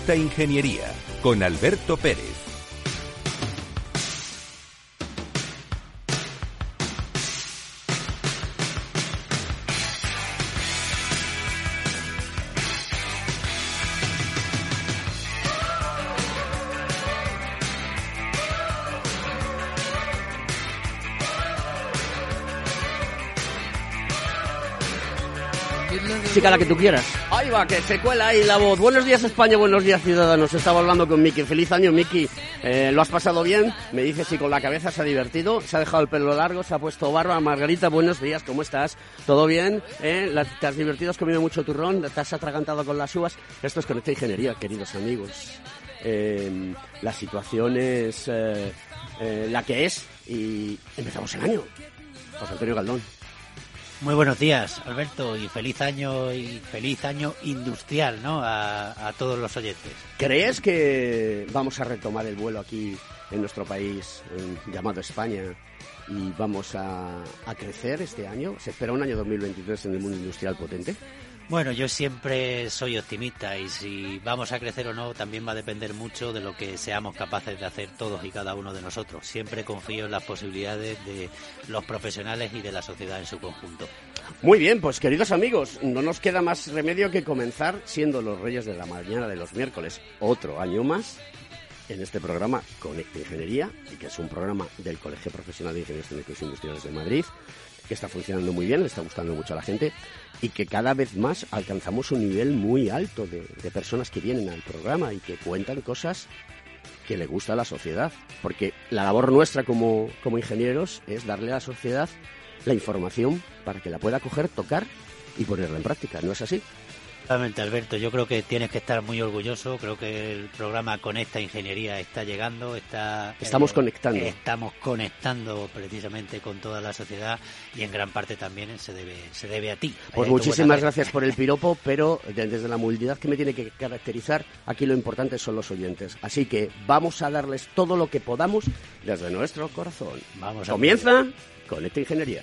Conecta Ingeniería con Alberto Pérez. La que tú quieras. Ahí va, que se cuela ahí la voz. Buenos días España, buenos días ciudadanos. Estaba hablando con Miki. Feliz año, Miki. Eh, ¿Lo has pasado bien? Me dice si con la cabeza se ha divertido. Se ha dejado el pelo largo, se ha puesto barba. Margarita, buenos días, ¿cómo estás? ¿Todo bien? ¿Eh? ¿Te has divertido? ¿Has comido mucho turrón? ¿Te has atragantado con las uvas? Esto es Conecta Ingeniería, queridos amigos. Eh, la situación es eh, la que es y empezamos el año. José Antonio Galdón. Muy buenos días, Alberto, y feliz año y feliz año industrial, ¿no? A, todos los oyentes. ¿Crees que vamos a retomar el vuelo aquí en nuestro país llamado España y vamos a, a crecer este año? ¿Se espera un año 2023 en el mundo industrial potente? Bueno, yo siempre soy optimista y si vamos a crecer o no también va a depender mucho de lo que seamos capaces de hacer todos y cada uno de nosotros. Siempre confío en las posibilidades de los profesionales y de la sociedad en su conjunto. Muy bien, pues queridos amigos, no nos queda más remedio que comenzar siendo los reyes de la mañana de los miércoles. Otro año más en este programa Conecta Ingeniería, y que es un programa del Colegio Profesional de Ingenieros Técnicos e Industriales de Madrid, que está funcionando muy bien, le está gustando mucho a la gente y que cada vez más alcanzamos un nivel muy alto de, personas que vienen al programa y que cuentan cosas que le gusta a la sociedad. Porque la labor nuestra como, como ingenieros es darle a la sociedad la información para que la pueda coger, tocar y ponerla en práctica. ¿No es así? Exactamente, Alberto. Yo creo que tienes que estar muy orgulloso. Creo que el programa Conecta Ingeniería está llegando. Está, estamos conectando. Estamos conectando precisamente con toda la sociedad y en gran parte también se debe, se debe a ti. Pues muchísimas gracias por el piropo, pero desde la movilidad que me tiene que caracterizar, aquí lo importante son los oyentes. Así que vamos a darles todo lo que podamos desde nuestro corazón. Vamos Comienza Conecta Ingeniería.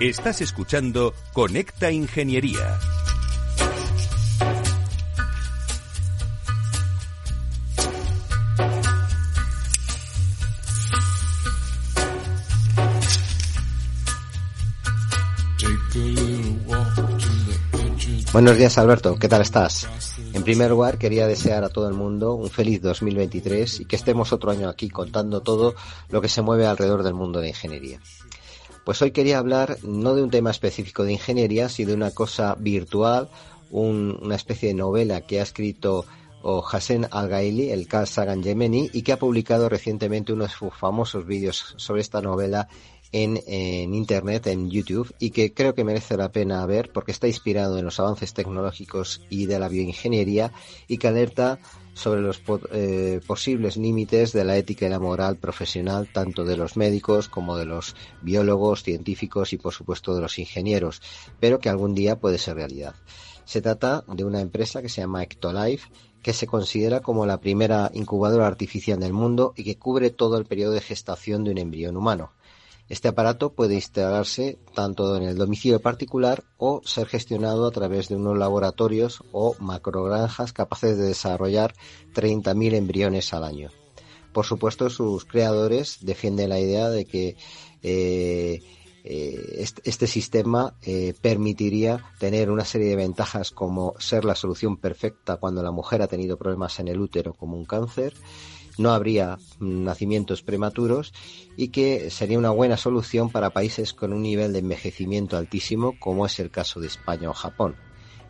Estás escuchando Conecta Ingeniería. Buenos días Alberto, ¿qué tal estás? En primer lugar quería desear a todo el mundo un feliz 2023 y que estemos otro año aquí contando todo lo que se mueve alrededor del mundo de ingeniería. Pues hoy quería hablar no de un tema específico de ingeniería, sino de una cosa virtual, una especie de novela que ha escrito Hassan Al-Gaili, el Carl Sagan Yemeni, y que ha publicado recientemente unos famosos vídeos sobre esta novela en, en, Internet, en YouTube, y que creo que merece la pena ver porque está inspirado en los avances tecnológicos y de la bioingeniería y que alerta sobre los eh, posibles límites de la ética y la moral profesional tanto de los médicos como de los biólogos, científicos y por supuesto de los ingenieros, pero que algún día puede ser realidad. Se trata de una empresa que se llama Ectolife que se considera como la primera incubadora artificial del mundo y que cubre todo el periodo de gestación de un embrión humano. Este aparato puede instalarse tanto en el domicilio particular o ser gestionado a través de unos laboratorios o macrogranjas capaces de desarrollar 30.000 embriones al año. Por supuesto, sus creadores defienden la idea de que eh, eh, este, sistema eh, permitiría tener una serie de ventajas como ser la solución perfecta cuando la mujer ha tenido problemas en el útero como un cáncer, no habría nacimientos prematuros y que sería una buena solución para países con un nivel de envejecimiento altísimo como es el caso de España o Japón.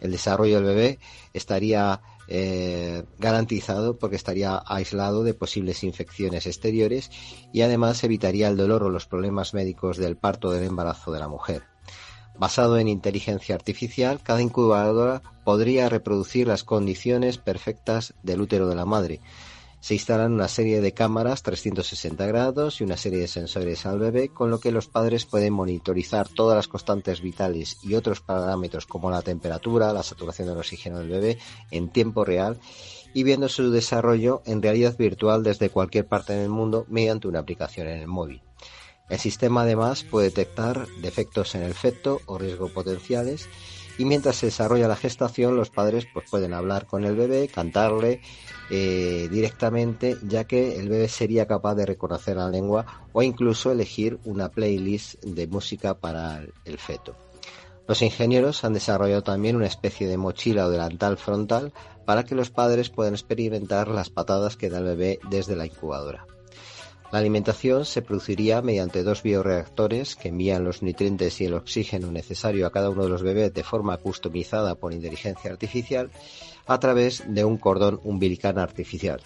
El desarrollo del bebé estaría eh, garantizado porque estaría aislado de posibles infecciones exteriores y además evitaría el dolor o los problemas médicos del parto del embarazo de la mujer. Basado en inteligencia artificial, cada incubadora podría reproducir las condiciones perfectas del útero de la madre, se instalan una serie de cámaras 360 grados y una serie de sensores al bebé, con lo que los padres pueden monitorizar todas las constantes vitales y otros parámetros como la temperatura, la saturación del oxígeno del bebé en tiempo real y viendo su desarrollo en realidad virtual desde cualquier parte del mundo mediante una aplicación en el móvil. El sistema además puede detectar defectos en el feto o riesgos potenciales y mientras se desarrolla la gestación los padres pues pueden hablar con el bebé, cantarle eh, directamente, ya que el bebé sería capaz de reconocer la lengua o incluso elegir una playlist de música para el feto. Los ingenieros han desarrollado también una especie de mochila o delantal frontal para que los padres puedan experimentar las patadas que da el bebé desde la incubadora. La alimentación se produciría mediante dos bioreactores que envían los nutrientes y el oxígeno necesario a cada uno de los bebés de forma customizada por inteligencia artificial a través de un cordón umbilical artificial.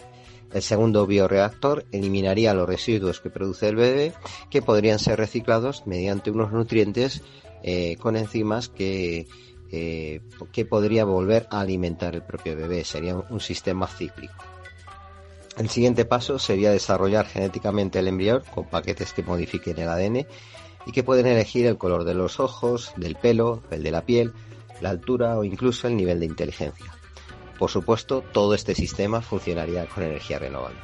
El segundo bioreactor eliminaría los residuos que produce el bebé que podrían ser reciclados mediante unos nutrientes eh, con enzimas que, eh, que podría volver a alimentar el propio bebé. Sería un sistema cíclico. El siguiente paso sería desarrollar genéticamente el embrión con paquetes que modifiquen el ADN y que pueden elegir el color de los ojos, del pelo, el de la piel, la altura o incluso el nivel de inteligencia. Por supuesto, todo este sistema funcionaría con energía renovable.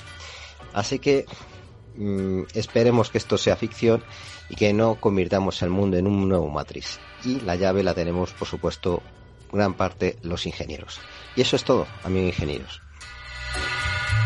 Así que mm, esperemos que esto sea ficción y que no convirtamos el mundo en un nuevo matriz. Y la llave la tenemos, por supuesto, gran parte los ingenieros. Y eso es todo, amigos ingenieros.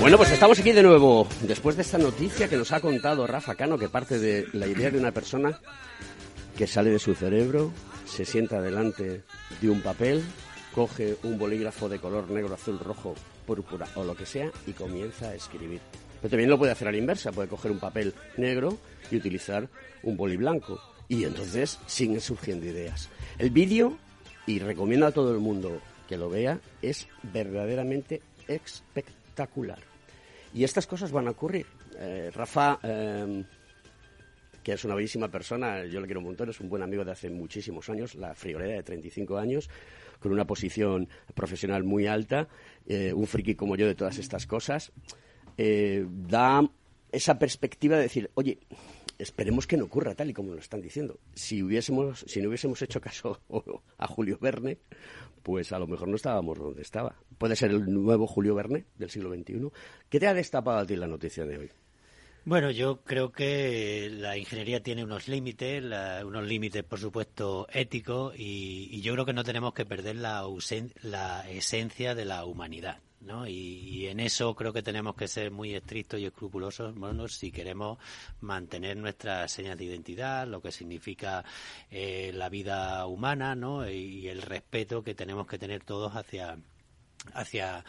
Bueno, pues estamos aquí de nuevo, después de esta noticia que nos ha contado Rafa Cano, que parte de la idea de una persona que sale de su cerebro, se sienta delante de un papel, coge un bolígrafo de color negro, azul, rojo, púrpura o lo que sea y comienza a escribir. Pero también lo puede hacer a la inversa, puede coger un papel negro y utilizar un boli blanco. Y entonces siguen surgiendo ideas. El vídeo, y recomiendo a todo el mundo que lo vea, es verdaderamente espectacular. Y estas cosas van a ocurrir. Eh, Rafa, eh, que es una bellísima persona, yo le quiero un montón, es un buen amigo de hace muchísimos años, la friolera de 35 años, con una posición profesional muy alta, eh, un friki como yo de todas estas cosas, eh, da esa perspectiva de decir, oye, esperemos que no ocurra tal y como lo están diciendo. Si hubiésemos, si no hubiésemos hecho caso a Julio Verne, pues a lo mejor no estábamos donde estaba. Puede ser el nuevo Julio Verne del siglo XXI. ¿Qué te ha destapado a ti la noticia de hoy? Bueno, yo creo que la ingeniería tiene unos límites, unos límites, por supuesto, éticos, y, yo creo que no tenemos que perder la esencia de la humanidad. ¿No? Y, y, en eso creo que tenemos que ser muy estrictos y escrupulosos bueno, si queremos mantener nuestras señas de identidad, lo que significa eh, la vida humana ¿no? y, y el respeto que tenemos que tener todos hacia, hacia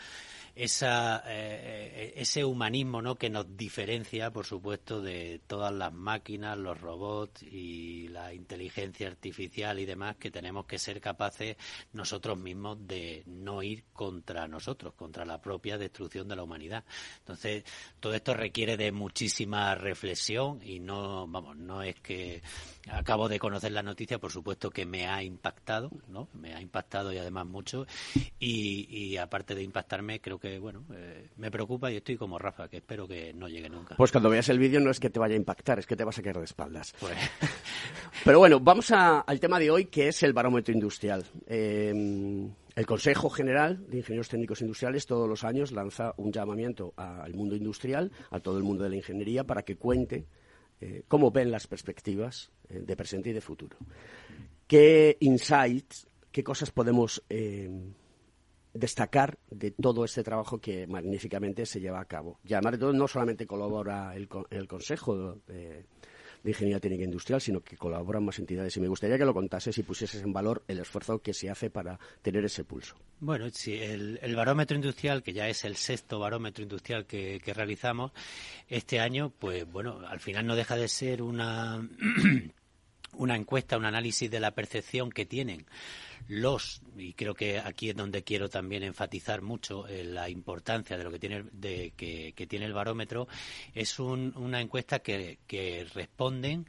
esa, eh, ese humanismo ¿no? que nos diferencia, por supuesto, de todas las máquinas, los robots y la inteligencia artificial y demás, que tenemos que ser capaces nosotros mismos de no ir contra nosotros, contra la propia destrucción de la humanidad. Entonces, todo esto requiere de muchísima reflexión y no, vamos, no es que acabo de conocer la noticia, por supuesto que me ha impactado, ¿no? Me ha impactado y además mucho. Y, aparte de impactarme, creo que, bueno, eh, me preocupa y estoy como Rafa, que espero que no llegue nunca. Pues cuando veas el vídeo no es que te vaya a impactar, es que te vas a caer de espaldas. Pues... Pero bueno, vamos al tema de hoy, que es el barómetro industrial. Eh, el Consejo General de Ingenieros Técnicos Industriales todos los años lanza un llamamiento al mundo industrial, a todo el mundo de la ingeniería, para que cuente eh, cómo ven las perspectivas eh, de presente y de futuro. ¿Qué insights, qué cosas podemos eh, destacar de todo este trabajo que magníficamente se lleva a cabo? Y además de todo, no solamente colabora el, el Consejo de Ingeniería Técnica Industrial, sino que colaboran más entidades. Y me gustaría que lo contases y pusieses en valor el esfuerzo que se hace para tener ese pulso. Bueno, sí, el, barómetro industrial, que ya es el sexto barómetro industrial que realizamos, este año, pues bueno, al final no deja de ser una, una encuesta, un análisis de la percepción que tienen los, y creo que aquí es donde quiero también enfatizar mucho eh, la importancia de lo que tiene, de, que, tiene el barómetro, es una encuesta que responden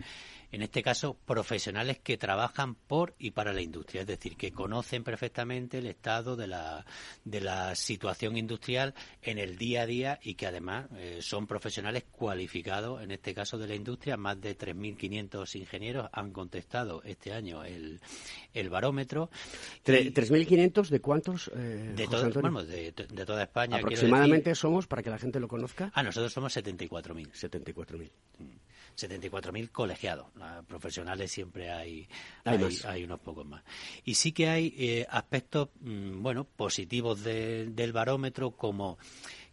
en este caso, profesionales que trabajan por y para la industria, es decir, que conocen perfectamente el estado de la, de la situación industrial en el día a día y que además eh, son profesionales cualificados, en este caso de la industria. Más de 3.500 ingenieros han contestado este año el, el barómetro. ¿3.500 de cuántos? Eh, de, de, toda España. Aproximadamente somos, para que la gente lo conozca. Ah, nosotros somos 74.000. 74.000. 74.000 colegiados. Profesionales siempre hay, hay, unos pocos más. Y sí que hay eh, aspectos, mm, bueno, positivos del barómetro, como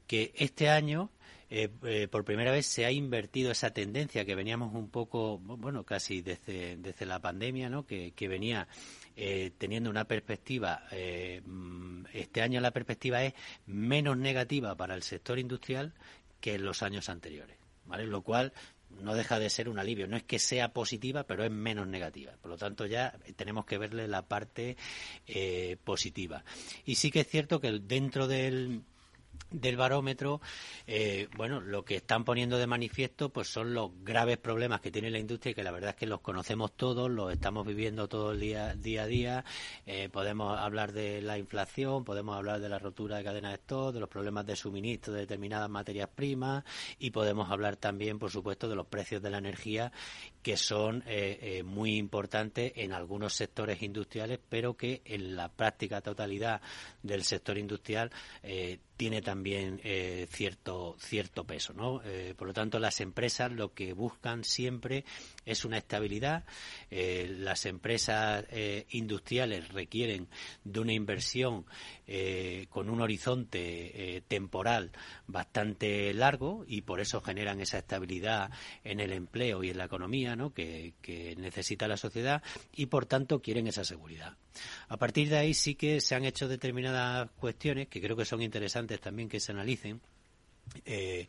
que este año eh, eh, por primera vez se ha invertido esa tendencia que veníamos un poco, bueno, casi desde, desde la pandemia, ¿no? Que, que venía teniendo una perspectiva, mm, este año la perspectiva es menos negativa para el sector industrial que en los años anteriores. ¿Vale? Lo cual no deja de ser un alivio. No es que sea positiva, pero es menos negativa. Por lo tanto, ya tenemos que verle la parte eh, positiva. Y sí que es cierto que dentro del del barómetro, eh, bueno, lo que están poniendo de manifiesto pues son los graves problemas que tiene la industria y que la verdad es que los conocemos todos, los estamos viviendo todo el día, día a día. Eh, podemos hablar de la inflación, podemos hablar de la rotura de cadenas de stock, de los problemas de suministro de determinadas materias primas y podemos hablar también, por supuesto, de los precios de la energía que son eh, muy importantes en algunos sectores industriales, pero que en la práctica totalidad del sector industrial tiene también eh, cierto cierto peso, ¿no? Eh, por lo tanto, las empresas lo que buscan siempre es una estabilidad. Eh, las empresas industriales requieren de una inversión con un horizonte temporal bastante largo y por eso generan esa estabilidad en el empleo y en la economía, ¿no? Que, que necesita la sociedad y por tanto quieren esa seguridad. A partir de ahí sí que se han hecho determinadas cuestiones que creo que son interesantes también que se analicen. Eh,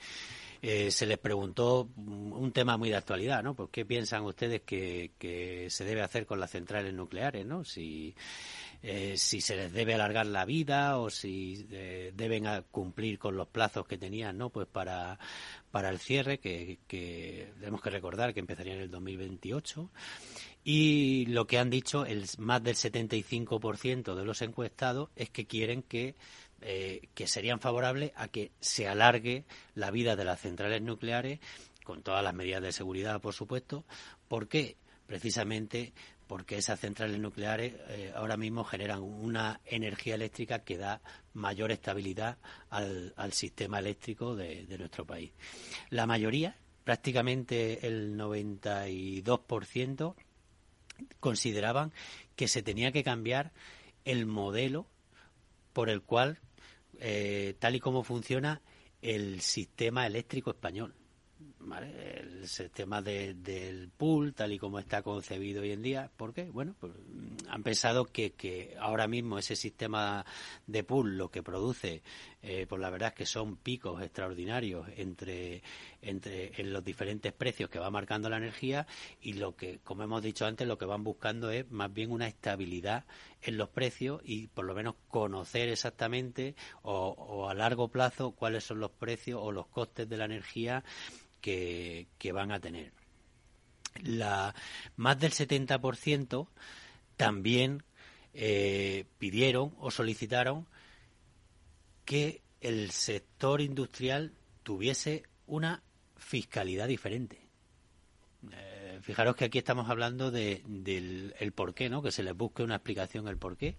eh, se les preguntó un tema muy de actualidad, ¿no? Pues qué piensan ustedes que, se debe hacer con las centrales nucleares, ¿no? Si, eh, si se les debe alargar la vida o si deben cumplir con los plazos que tenían, ¿no? Pues para, para el cierre, que, que tenemos que recordar que empezaría en el 2028 y lo que han dicho, el, más del 75% de los encuestados es que quieren que, eh, que serían favorables a que se alargue la vida de las centrales nucleares, con todas las medidas de seguridad, por supuesto. ¿Por qué? Precisamente porque esas centrales nucleares eh, ahora mismo generan una energía eléctrica que da mayor estabilidad al, sistema eléctrico de nuestro país. La mayoría, prácticamente el 92%, consideraban que se tenía que cambiar el modelo por el cual, eh, tal y como funciona el sistema eléctrico español. El sistema del pool, tal y como está concebido hoy en día. ¿Por qué? Bueno, pues mm, han pensado que, que ahora mismo ese sistema de pool lo que produce, eh, pues la verdad es que son picos extraordinarios entre, entre en los diferentes precios que va marcando la energía y lo que, como hemos dicho antes, lo que van buscando es más bien una estabilidad en los precios y por lo menos conocer exactamente o, o a largo plazo cuáles son los precios o los costes de la energía que, van a tener. La, más del 70% también eh, pidieron o solicitaron que el sector industrial tuviese una fiscalidad diferente. Eh, fijaros que aquí estamos hablando de, del el por qué, ¿no? Que se les busque una explicación el por qué.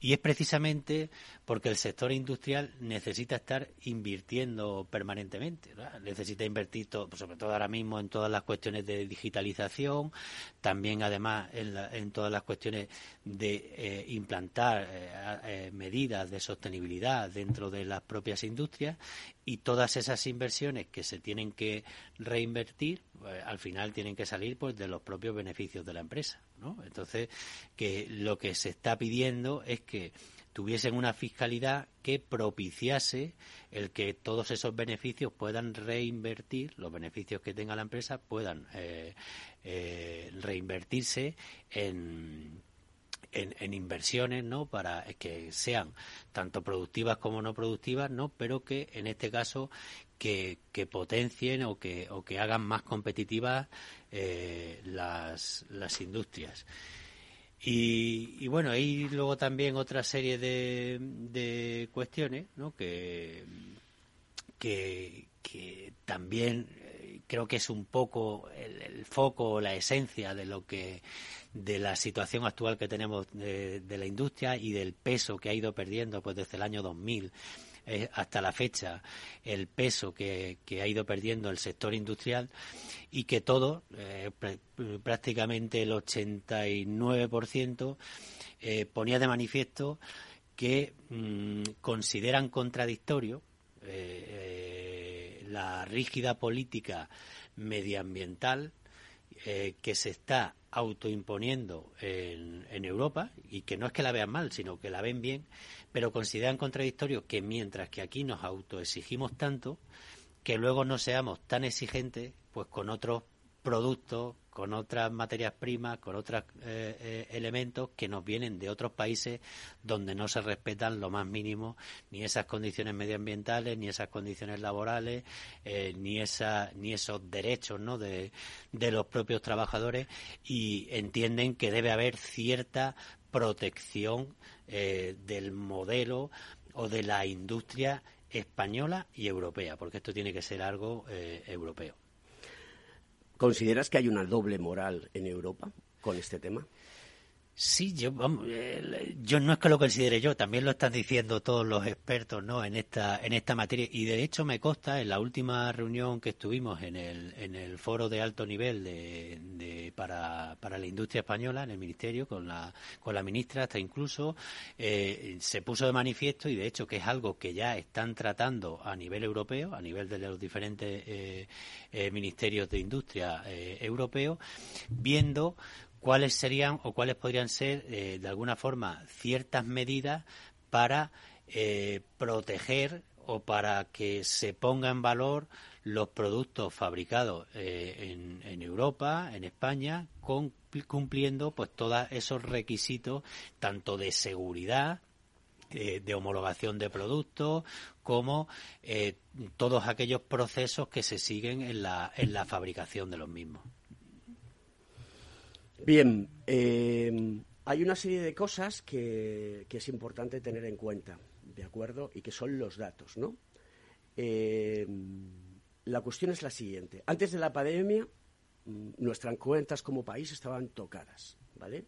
Y es precisamente porque el sector industrial necesita estar invirtiendo permanentemente. Necesita invertir, todo, sobre todo ahora mismo, en todas las cuestiones de digitalización, también además en, todas las cuestiones de eh, implantar eh, eh, medidas de sostenibilidad dentro de las propias industrias y todas esas inversiones que se tienen que reinvertir, al final tienen que salir pues de los propios beneficios de la empresa. Entonces, que lo que se está pidiendo es que tuviesen una fiscalidad que propiciase el que todos esos beneficios puedan reinvertir, los beneficios que tenga la empresa puedan eh, eh, reinvertirse en, en, inversiones, ¿no? Para que sean tanto productivas como no productivas, ¿no? Pero que en este caso que, que potencien o que, o que hagan más competitivas eh, las, las industrias. Y, bueno, hay luego también otra serie de, de cuestiones ¿no? que, que, también eh, creo que es un poco el, el, foco, la esencia de lo que de la situación actual que tenemos de, de, la industria y del peso que ha ido perdiendo pues desde el año 2000 eh, hasta la fecha el peso que, ha ido perdiendo el sector industrial y que todo, eh, prácticamente el 89%, eh, ponía de manifiesto que mm, consideran contradictorio la rígida política medioambiental que se está autoimponiendo en, en Europa y que no es que la vean mal, sino que la ven bien pero consideran contradictorio que mientras que aquí nos autoexigimos tanto, que luego no seamos tan exigentes pues con otros productos, con otras materias primas, con otros eh, eh, elementos que nos vienen de otros países donde no se respetan lo más mínimo ni esas condiciones medioambientales, ni esas condiciones laborales, eh, ni esa, ni esos derechos ¿no? de, los propios trabajadores y entienden que debe haber cierta protección eh, del modelo o de la industria española y europea, porque esto tiene que ser algo europeo. ¿Consideras que hay una doble moral en Europa con este tema? Sí, yo, yo no es que lo considere yo, también lo están diciendo todos los expertos, ¿no? En esta, en esta materia y de hecho me consta en la última reunión que estuvimos en el, en el foro de alto nivel de, para, para la industria española en el ministerio con la, con la ministra hasta incluso eh, se puso de manifiesto y de hecho que es algo que ya están tratando a nivel europeo, a nivel de los diferentes eh, eh, ministerios de industria europeos, viendo cuáles serían o cuáles podrían ser, eh, de alguna forma, ciertas medidas para eh, proteger o para que se ponga en valor los productos fabricados eh, en, Europa, en España, cumpliendo pues todos esos requisitos tanto de seguridad de homologación de productos como todos aquellos procesos que se siguen en la, en la fabricación de los mismos. Bien, eh, hay una serie de cosas que, es importante tener en cuenta, ¿de acuerdo? Y que son los datos, ¿no? Eh, la cuestión es la siguiente. Antes de la pandemia, mm, nuestras cuentas como país estaban tocadas, ¿vale?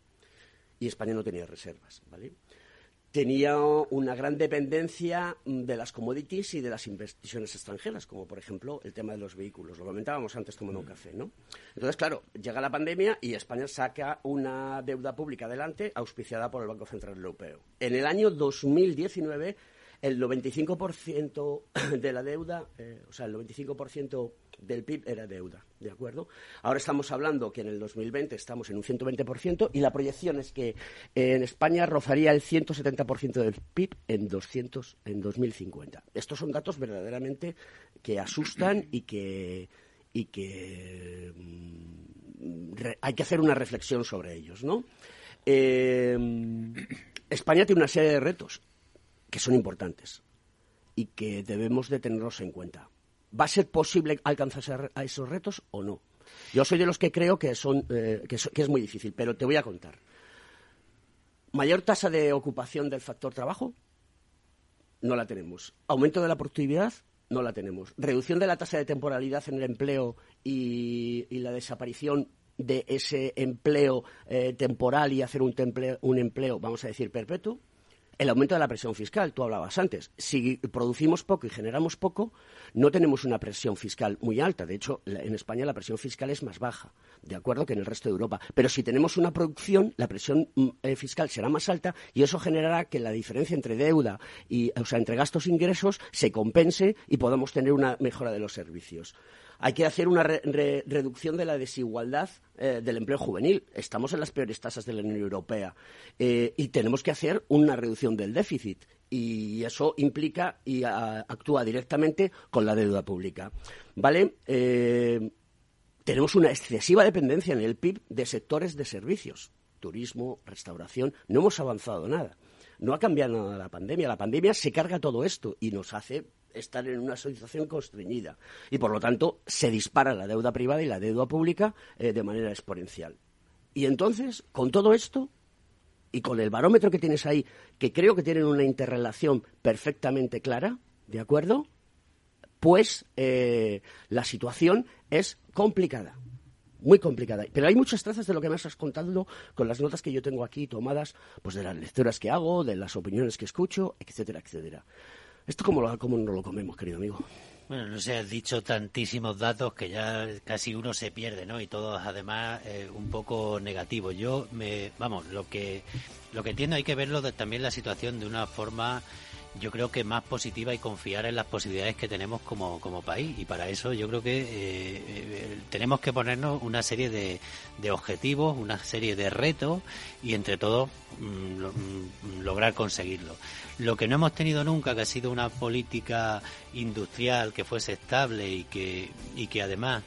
Y España no tenía reservas, ¿vale? tenía una gran dependencia de las commodities y de las inversiones extranjeras, como por ejemplo el tema de los vehículos. Lo comentábamos antes tomando un café, ¿no? Entonces, claro, llega la pandemia y España saca una deuda pública adelante auspiciada por el Banco Central Europeo. En el año 2019, el 95% de la deuda, eh, o sea, el 95% del PIB era deuda, ¿de acuerdo? Ahora estamos hablando que en el 2020 estamos en un 120% y la proyección es que en España rozaría el 170% del PIB en 200 en 2050. Estos son datos verdaderamente que asustan y que y que mm, hay que hacer una reflexión sobre ellos, ¿no? Eh, España tiene una serie de retos que son importantes y que debemos de tenerlos en cuenta. ¿Va a ser posible alcanzar a esos retos o no? Yo soy de los que creo que, son, eh, que, es muy difícil, pero te voy a contar. Mayor tasa de ocupación del factor trabajo, no la tenemos. Aumento de la productividad, no la tenemos. Reducción de la tasa de temporalidad en el empleo y, la desaparición de ese empleo eh, temporal y hacer un, un empleo, vamos a decir, perpetuo, el aumento de la presión fiscal, tú hablabas antes. Si producimos poco y generamos poco, no tenemos una presión fiscal muy alta. De hecho, en España la presión fiscal es más baja, de acuerdo que en el resto de Europa. Pero si tenemos una producción, la presión mm, eh, fiscal será más alta y eso generará que la diferencia entre deuda y, o sea, entre gastos e ingresos se compense y podamos tener una mejora de los servicios. Hay que hacer una reducción de la desigualdad eh, del empleo juvenil. Estamos en las peores tasas de la Unión Europea eh, y tenemos que hacer una reducción del déficit y eso implica y actúa directamente con la deuda pública. ¿Vale? Eh, tenemos una excesiva dependencia en el PIB de sectores de servicios, turismo, restauración. No hemos avanzado nada. No ha cambiado nada la pandemia. La pandemia se carga todo esto y nos hace estar en una situación constreñida. Y por lo tanto se dispara la deuda privada y la deuda pública eh, de manera exponencial. Y entonces, con todo esto y con el barómetro que tienes ahí, que creo que tienen una interrelación perfectamente clara, ¿de acuerdo? Pues eh, la situación es complicada muy complicada. Pero hay muchas trazas de lo que me has contado con las notas que yo tengo aquí tomadas, pues de las lecturas que hago, de las opiniones que escucho, etcétera, etcétera. ¿Esto cómo, lo, cómo no lo comemos, querido amigo? Bueno, no sé, has dicho tantísimos datos que ya casi uno se pierde, ¿no? Y todos además eh, un poco negativos. Yo me, vamos, lo que lo que entiendo hay que verlo de, también la situación de una forma yo creo que más positiva y confiar en las posibilidades que tenemos como, como país. Y para eso yo creo que eh, eh, tenemos que ponernos una serie de, de, objetivos, una serie de retos y entre todos mm, mm, lograr conseguirlo. Lo que no hemos tenido nunca, que ha sido una política industrial que fuese estable y que, y que además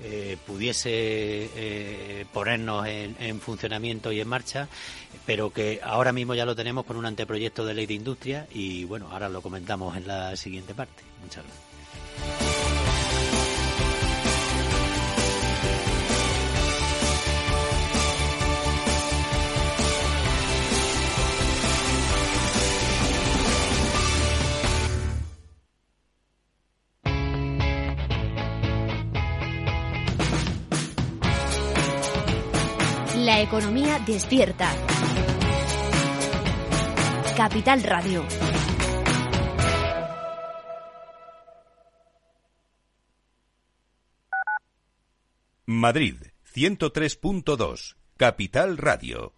eh, pudiese eh, ponernos en, funcionamiento y en marcha, pero que ahora mismo ya lo tenemos con un anteproyecto de ley de industria y bueno, ahora lo comentamos en la siguiente parte. Muchas gracias. Economía despierta. Capital Radio. Madrid, 103.2. Capital Radio.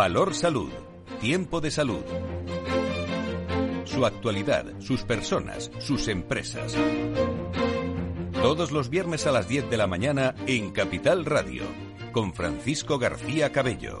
Valor Salud. Tiempo de salud. Su actualidad, sus personas, sus empresas. Todos los viernes a las 10 de la mañana en Capital Radio, con Francisco García Cabello.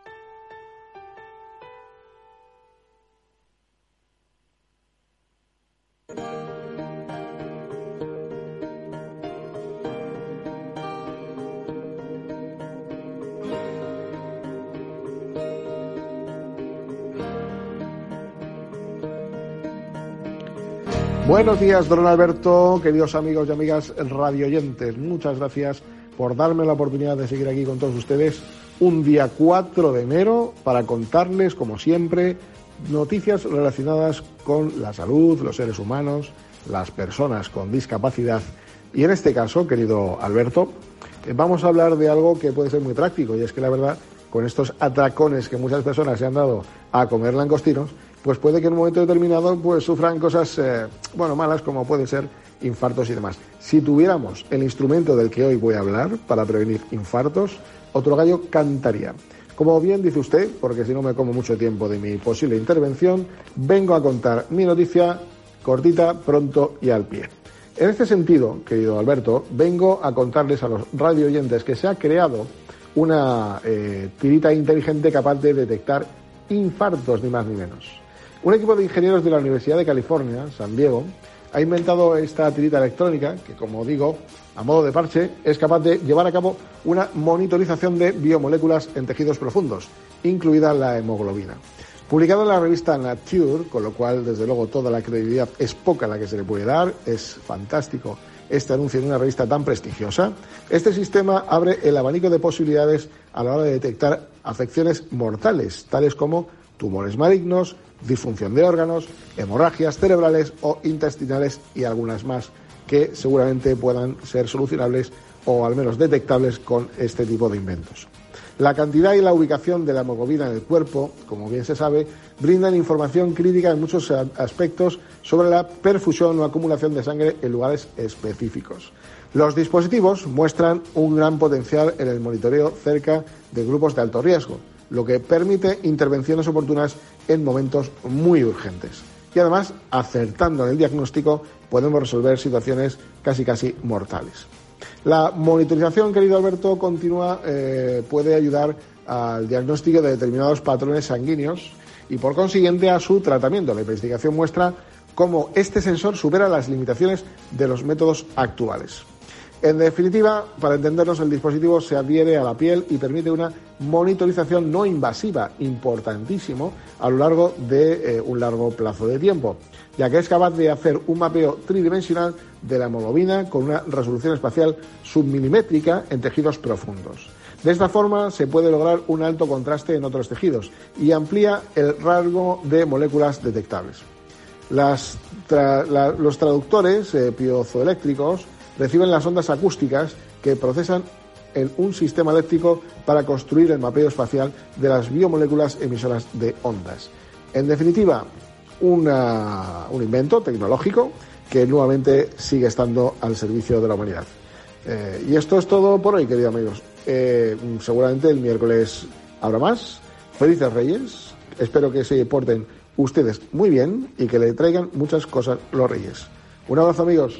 Buenos días, don Alberto, queridos amigos y amigas radioyentes. Muchas gracias por darme la oportunidad de seguir aquí con todos ustedes un día 4 de enero para contarles, como siempre, noticias relacionadas con la salud, los seres humanos, las personas con discapacidad. Y en este caso, querido Alberto, eh, vamos a hablar de algo que puede ser muy práctico y es que la verdad, con estos atracones que muchas personas se han dado a comer langostinos, pues puede que en un momento determinado pues sufran cosas eh, bueno malas como pueden ser infartos y demás. Si tuviéramos el instrumento del que hoy voy a hablar para prevenir infartos, otro gallo cantaría. Como bien dice usted, porque si no me como mucho tiempo de mi posible intervención, vengo a contar mi noticia cortita, pronto y al pie. En este sentido, querido Alberto, vengo a contarles a los radio oyentes que se ha creado una eh, tirita inteligente capaz de detectar infartos, ni más ni menos. Un equipo de ingenieros de la Universidad de California, San Diego, ha inventado esta tirita electrónica que, como digo, a modo de parche, es capaz de llevar a cabo una monitorización de biomoléculas en tejidos profundos, incluida la hemoglobina. Publicado en la revista Nature, con lo cual, desde luego, toda la credibilidad es poca la que se le puede dar, es fantástico este anuncio en una revista tan prestigiosa, este sistema abre el abanico de posibilidades a la hora de detectar afecciones mortales, tales como tumores malignos, disfunción de órganos, hemorragias cerebrales o intestinales y algunas más que seguramente puedan ser solucionables o al menos detectables con este tipo de inventos. La cantidad y la ubicación de la hemoglobina en el cuerpo, como bien se sabe, brindan información crítica en muchos aspectos sobre la perfusión o acumulación de sangre en lugares específicos. Los dispositivos muestran un gran potencial en el monitoreo cerca de grupos de alto riesgo, lo que permite intervenciones oportunas en momentos muy urgentes. Y además, acertando en el diagnóstico, podemos resolver situaciones casi casi mortales. La monitorización, querido Alberto, continua, eh, puede ayudar al diagnóstico de determinados patrones sanguíneos y por consiguiente a su tratamiento. La investigación muestra cómo este sensor supera las limitaciones de los métodos actuales. En definitiva, para entendernos, el dispositivo se adhiere a la piel y permite una monitorización no invasiva, importantísimo, a lo largo de eh, un largo plazo de tiempo, ya que es capaz de hacer un mapeo tridimensional de la hemoglobina con una resolución espacial submilimétrica en tejidos profundos. De esta forma se puede lograr un alto contraste en otros tejidos y amplía el rango de moléculas detectables. los traductores eh, piezoeléctricos reciben las ondas acústicas que procesan en un sistema eléctrico para construir el mapeo espacial de las biomoléculas emisoras de ondas. En definitiva, un invento tecnológico que nuevamente sigue estando al servicio de la humanidad. Eh, y esto es todo por hoy, queridos amigos. Eh, seguramente el miércoles habrá más. Felices Reyes. Espero que se porten ustedes muy bien y que le traigan muchas cosas los Reyes. Un abrazo, amigos.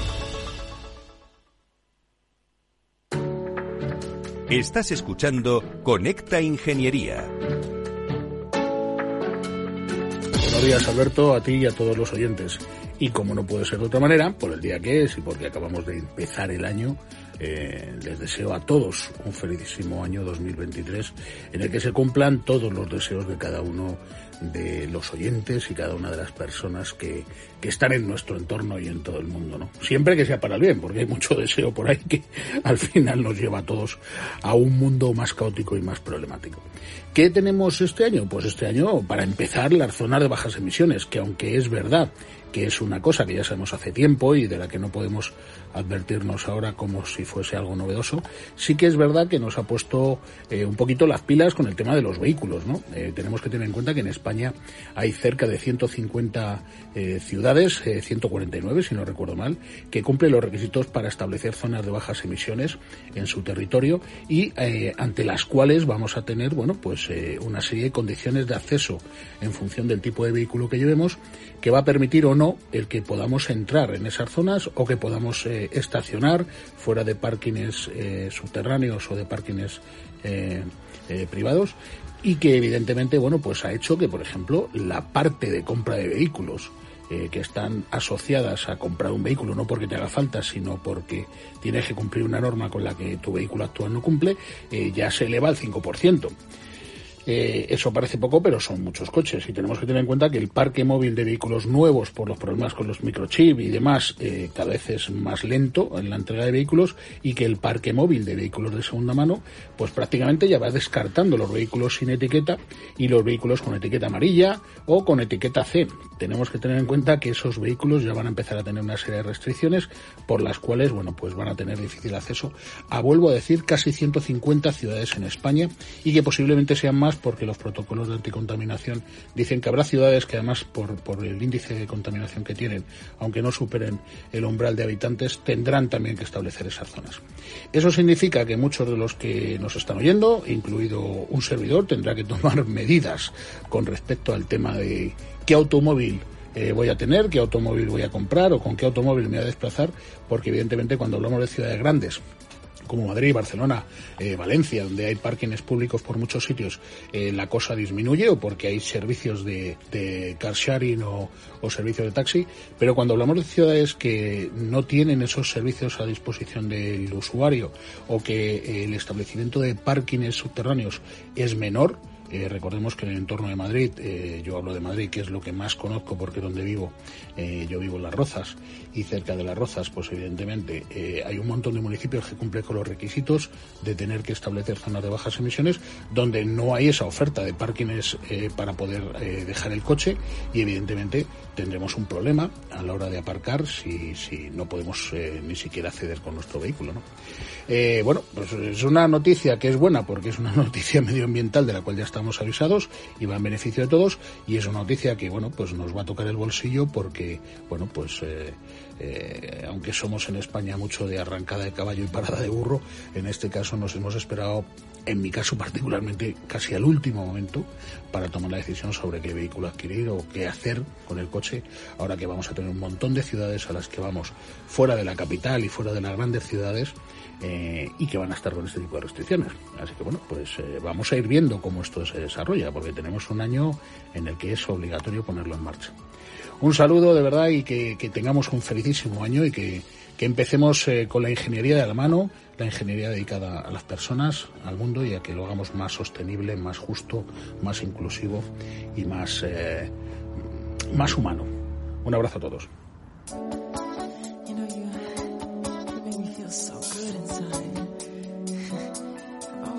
Estás escuchando Conecta Ingeniería. Buenos días, Alberto, a ti y a todos los oyentes. Y como no puede ser de otra manera, por el día que es y porque acabamos de empezar el año, eh, les deseo a todos un felicísimo año 2023 en el que se cumplan todos los deseos de cada uno de los oyentes y cada una de las personas que, que están en nuestro entorno y en todo el mundo, ¿no? Siempre que sea para el bien, porque hay mucho deseo por ahí que al final nos lleva a todos a un mundo más caótico y más problemático. ¿Qué tenemos este año? Pues este año, para empezar, las zonas de bajas emisiones, que aunque es verdad que es una cosa que ya sabemos hace tiempo y de la que no podemos advertirnos ahora como si fuese algo novedoso, sí que es verdad que nos ha puesto eh, un poquito las pilas con el tema de los vehículos. ¿no? Eh, tenemos que tener en cuenta que en España hay cerca de 150 eh, ciudades, 149 si no recuerdo mal, que cumplen los requisitos para establecer zonas de bajas emisiones en su territorio y ante las cuales vamos a tener bueno pues una serie de condiciones de acceso en función del tipo de vehículo que llevemos que va a permitir el que podamos entrar en esas zonas o que podamos estacionar fuera de parkings eh, subterráneos o de parkings eh, eh, privados y que evidentemente bueno pues ha hecho que por ejemplo la parte de compra de vehículos que están asociadas a comprar un vehículo no porque te haga falta sino porque tienes que cumplir una norma con la que tu vehículo actual no cumple ya se eleva al 5%. Eh, eso parece poco, pero son muchos coches y tenemos que tener en cuenta que el parque móvil de vehículos nuevos por los problemas con los microchips y demás eh, cada vez es más lento en la entrega de vehículos y que el parque móvil de vehículos de segunda mano pues prácticamente ya va descartando los vehículos sin etiqueta y los vehículos con etiqueta amarilla o con etiqueta C. Tenemos que tener en cuenta que esos vehículos ya van a empezar a tener una serie de restricciones por las cuales bueno pues van a tener difícil acceso a vuelvo a decir casi 150 ciudades en España y que posiblemente sean más porque los protocolos de anticontaminación dicen que habrá ciudades que además por, por el índice de contaminación que tienen, aunque no superen el umbral de habitantes, tendrán también que establecer esas zonas. Eso significa que muchos de los que nos están oyendo, incluido un servidor, tendrá que tomar medidas con respecto al tema de qué automóvil eh, voy a tener, qué automóvil voy a comprar o con qué automóvil me voy a desplazar, porque evidentemente cuando hablamos de ciudades grandes como Madrid, Barcelona, eh, Valencia, donde hay parkings públicos por muchos sitios, eh, la cosa disminuye o porque hay servicios de, car sharing o, servicios de taxi, pero cuando hablamos de ciudades que no tienen esos servicios a disposición del usuario o que el establecimiento de parkings subterráneos es menor, eh, recordemos que en el entorno de Madrid, eh, yo hablo de Madrid, que es lo que más conozco porque donde vivo, eh, yo vivo en Las Rozas y cerca de Las Rozas, pues evidentemente hay un montón de municipios que cumplen con los requisitos de tener que establecer zonas de bajas emisiones donde no hay esa oferta de parkings para poder dejar el coche y evidentemente tendremos un problema a la hora de aparcar si, si no podemos ni siquiera acceder con nuestro vehículo. ¿no? bueno, pues es una noticia que es buena porque es una noticia medioambiental de la cual ya está estamos avisados y va en beneficio de todos y es una noticia que bueno pues nos va a tocar el bolsillo porque bueno pues eh, eh, aunque somos en España mucho de arrancada de caballo y parada de burro en este caso nos hemos esperado en mi caso particularmente casi al último momento para tomar la decisión sobre qué vehículo adquirir o qué hacer con el coche ahora que vamos a tener un montón de ciudades a las que vamos fuera de la capital y fuera de las grandes ciudades eh, y que van a estar con este tipo de restricciones. Así que bueno, pues eh, vamos a ir viendo cómo esto se desarrolla, porque tenemos un año en el que es obligatorio ponerlo en marcha. Un saludo de verdad y que, tengamos un felicísimo año y que, empecemos eh, con la ingeniería de la mano, la ingeniería dedicada a las personas, al mundo y a que lo hagamos más sostenible, más justo, más inclusivo y más, más humano. Un abrazo a todos.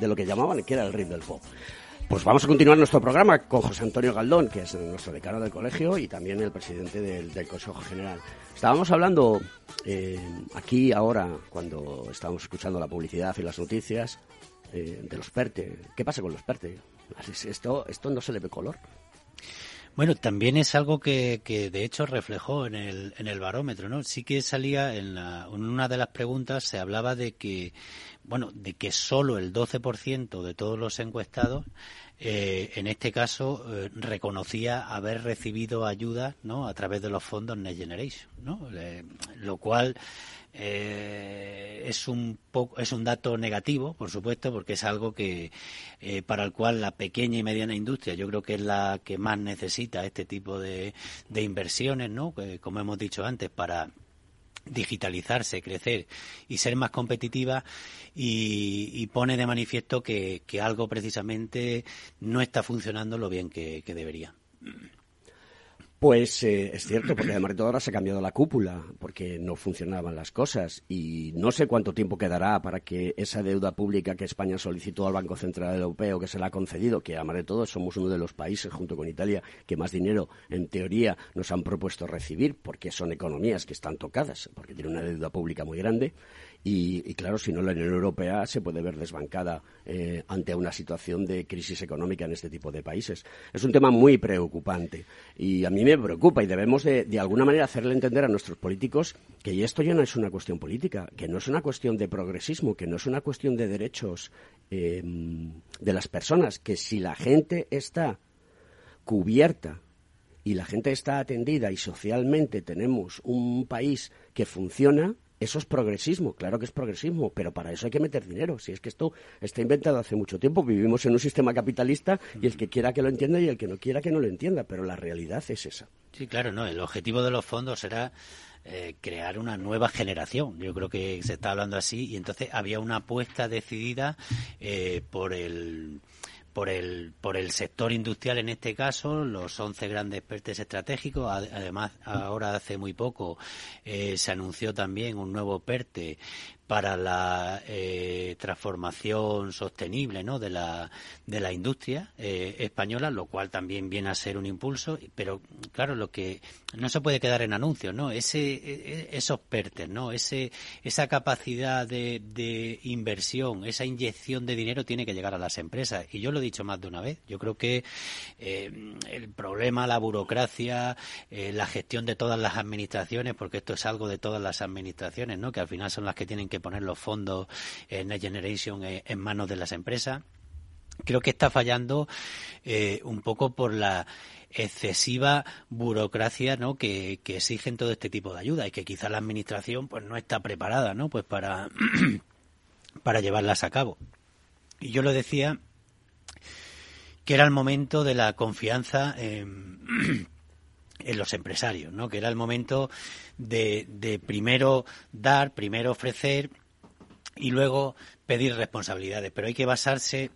lo que llamaban, que era el ritmo del pop. Pues vamos a continuar nuestro programa con José Antonio Galdón, que es nuestro decano del colegio y también el presidente del, Consejo General. Estábamos hablando eh, aquí ahora, cuando estábamos escuchando la publicidad y las noticias, eh, de los PERTE. ¿Qué pasa con los PERTE? ¿Esto, ¿Esto no se le ve color? Bueno, también es algo que, de hecho reflejó en el, barómetro, ¿no? Sí que salía en una de las preguntas se hablaba de que, bueno, de que solo el 12% de todos los encuestados eh, en este caso eh, reconocía haber recibido ayuda ¿no? a través de los fondos Next Generation. Eh, lo cual eh, es un poco, es un dato negativo, por supuesto, porque es algo que para el cual la pequeña y mediana industria yo creo que es la que más necesita este tipo de, de inversiones, ¿no? como hemos dicho antes, para digitalizarse, crecer y ser más competitiva y, pone de manifiesto que, algo precisamente no está funcionando lo bien que debería. Pues eh, es cierto, porque además de todo ahora se ha cambiado la cúpula, porque no funcionaban las cosas. Y no sé cuánto tiempo quedará para que esa deuda pública que España solicitó al Banco Central Europeo, que se la ha concedido, que además de todo somos uno de los países, junto con Italia, que más dinero, en teoría, nos han propuesto recibir, porque son economías que están tocadas, porque tienen una deuda pública muy grande, y, claro, si no, la Unión Europea se puede ver desbancada eh, ante una situación de crisis económica en este tipo de países. Es un tema muy preocupante y a mí me preocupa y debemos de, de alguna manera hacerle entender a nuestros políticos que esto ya no es una cuestión política, que no es una cuestión de progresismo, que no es una cuestión de derechos eh, de las personas, que si la gente está cubierta y la gente está atendida y socialmente tenemos un país que funciona, eso es progresismo, claro que es progresismo, pero para eso hay que meter dinero. Si es que esto está inventado hace mucho tiempo, vivimos en un sistema capitalista y el que quiera que lo entienda y el que no quiera que no lo entienda, pero la realidad es esa. Sí, claro, no. El objetivo de los fondos será eh, crear una nueva generación. Yo creo que se está hablando así y entonces había una apuesta decidida eh, por el por el, por el sector industrial en este caso, los 11 grandes PERTES estratégicos. Además, ahora hace muy poco eh, se anunció también un nuevo PERTE para la eh, transformación sostenible ¿no? de, la, de la industria eh, española, lo cual también viene a ser un impulso, pero claro, lo que no se puede quedar en anuncios, ¿no? Ese, e, e, esos PERTES, ¿no? Ese, esa capacidad de, de, inversión, esa inyección de dinero tiene que llegar a las empresas. Y yo lo he dicho más de una vez. Yo creo que eh, el problema, la burocracia, la gestión de todas las administraciones, porque esto es algo de todas las administraciones, ¿no? Que al final son las que tienen que poner los fondos en Next Generation eh, en manos de las empresas. Creo que está fallando eh, un poco por la excesiva burocracia ¿no? que, exigen todo este tipo de ayuda y que quizá la administración pues no está preparada ¿no? pues para, para llevarlas a cabo. Y yo lo decía que era el momento de la confianza en, en los empresarios, ¿no? que era el momento de, de primero dar, primero ofrecer y luego pedir responsabilidades. Pero hay que basarse